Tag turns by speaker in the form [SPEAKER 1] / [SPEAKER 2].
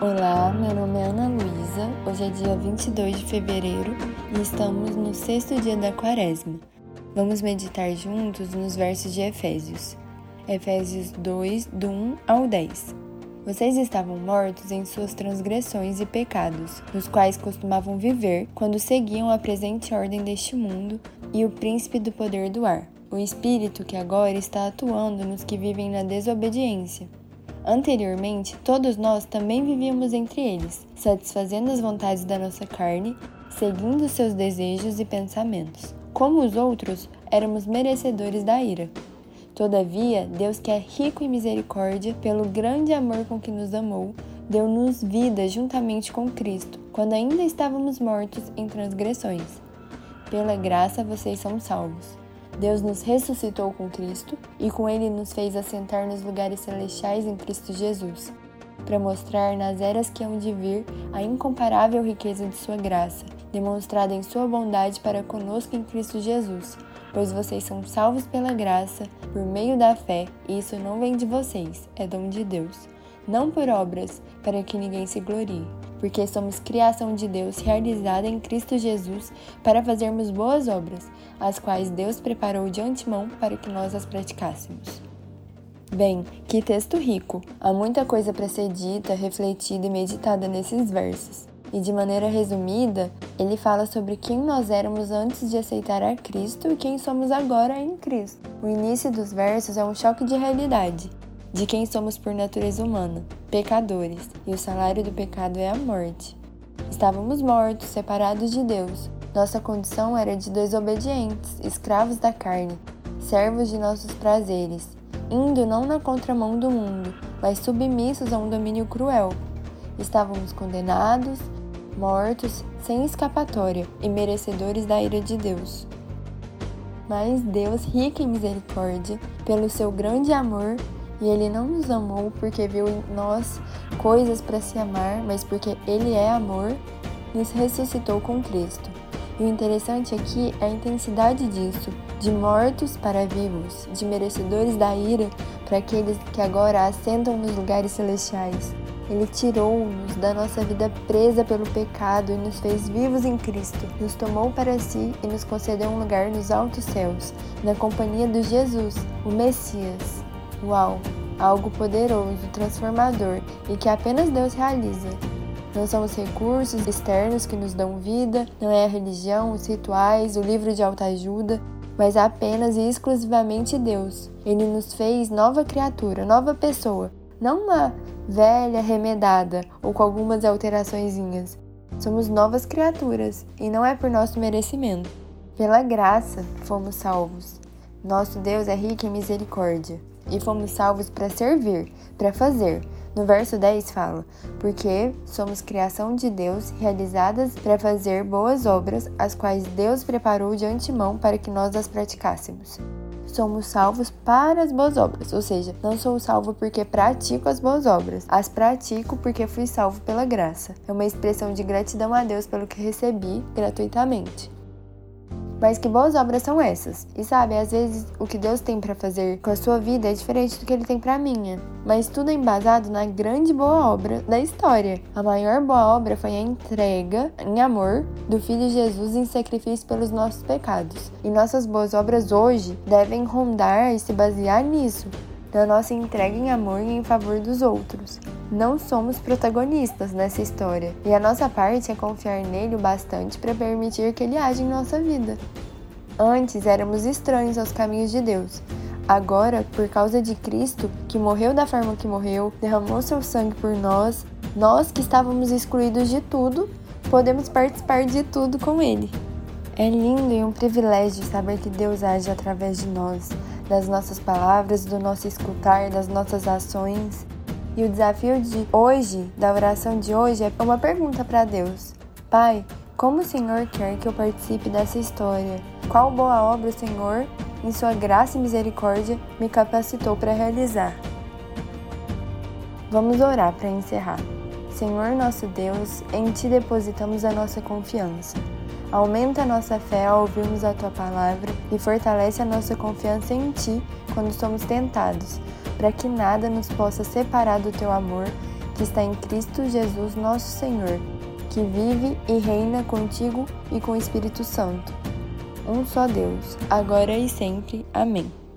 [SPEAKER 1] Olá, meu nome é Ana Luísa. Hoje é dia 22 de fevereiro e estamos no sexto dia da quaresma. Vamos meditar juntos nos versos de Efésios. Efésios 2, do 1 ao 10. Vocês estavam mortos em suas transgressões e pecados, nos quais costumavam viver quando seguiam a presente ordem deste mundo e o príncipe do poder do ar, o espírito que agora está atuando nos que vivem na desobediência. Anteriormente, todos nós também vivíamos entre eles, satisfazendo as vontades da nossa carne, seguindo seus desejos e pensamentos. Como os outros, éramos merecedores da ira. Todavia, Deus, que é rico em misericórdia, pelo grande amor com que nos amou, deu-nos vida juntamente com Cristo, quando ainda estávamos mortos em transgressões. Pela graça vocês são salvos. Deus nos ressuscitou com Cristo e com Ele nos fez assentar nos lugares celestiais em Cristo Jesus, para mostrar nas eras que hão de vir a incomparável riqueza de Sua graça, demonstrada em Sua bondade para conosco em Cristo Jesus. Pois vocês são salvos pela graça, por meio da fé, e isso não vem de vocês, é dom de Deus. Não por obras, para que ninguém se glorie porque somos criação de Deus realizada em Cristo Jesus para fazermos boas obras, as quais Deus preparou de antemão para que nós as praticássemos. Bem, que texto rico! Há muita coisa para ser dita, refletida e meditada nesses versos. E de maneira resumida, ele fala sobre quem nós éramos antes de aceitar a Cristo e quem somos agora em Cristo. O início dos versos é um choque de realidade, de quem somos por natureza humana, pecadores, e o salário do pecado é a morte. Estávamos mortos, separados de Deus. Nossa condição era de desobedientes, escravos da carne, servos de nossos prazeres, indo não na contramão do mundo, mas submissos a um domínio cruel. Estávamos condenados, mortos, sem escapatória e merecedores da ira de Deus. Mas Deus, rico em misericórdia, pelo seu grande amor, e ele não nos amou porque viu em nós coisas para se amar, mas porque ele é amor, nos ressuscitou com Cristo. E o interessante aqui é a intensidade disso, de mortos para vivos, de merecedores da ira para aqueles que agora assentam nos lugares celestiais. Ele tirou-nos da nossa vida presa pelo pecado e nos fez vivos em Cristo. Nos tomou para si e nos concedeu um lugar nos altos céus, na companhia de Jesus, o Messias. Uau! Algo poderoso, transformador e que apenas Deus realiza. Não são os recursos externos que nos dão vida, não é a religião, os rituais, o livro de autoajuda, mas apenas e exclusivamente Deus. Ele nos fez nova criatura, nova pessoa, não uma velha remedada ou com algumas alterações. Somos novas criaturas e não é por nosso merecimento. Pela graça fomos salvos. Nosso Deus é rico em misericórdia e fomos salvos para servir, para fazer. No verso 10 fala: Porque somos criação de Deus, realizadas para fazer boas obras, as quais Deus preparou de antemão para que nós as praticássemos. Somos salvos para as boas obras, ou seja, não sou salvo porque pratico as boas obras, as pratico porque fui salvo pela graça. É uma expressão de gratidão a Deus pelo que recebi gratuitamente. Mas que boas obras são essas? E sabe, às vezes o que Deus tem para fazer com a sua vida é diferente do que ele tem para minha. Mas tudo é embasado na grande boa obra da história. A maior boa obra foi a entrega em amor do Filho Jesus em sacrifício pelos nossos pecados. E nossas boas obras hoje devem rondar e se basear nisso da nossa entrega em amor e em favor dos outros. Não somos protagonistas nessa história, e a nossa parte é confiar nele o bastante para permitir que ele age em nossa vida. Antes éramos estranhos aos caminhos de Deus. Agora, por causa de Cristo, que morreu da forma que morreu, derramou seu sangue por nós, nós que estávamos excluídos de tudo, podemos participar de tudo com Ele. É lindo e um privilégio saber que Deus age através de nós, das nossas palavras, do nosso escutar, das nossas ações. E o desafio de hoje, da oração de hoje, é uma pergunta para Deus: Pai, como o Senhor quer que eu participe dessa história? Qual boa obra o Senhor, em Sua graça e misericórdia, me capacitou para realizar? Vamos orar para encerrar. Senhor nosso Deus, em Ti depositamos a nossa confiança. Aumenta a nossa fé ao ouvirmos a tua palavra e fortalece a nossa confiança em ti quando somos tentados, para que nada nos possa separar do teu amor que está em Cristo Jesus, nosso Senhor, que vive e reina contigo e com o Espírito Santo. Um só Deus, agora e sempre. Amém.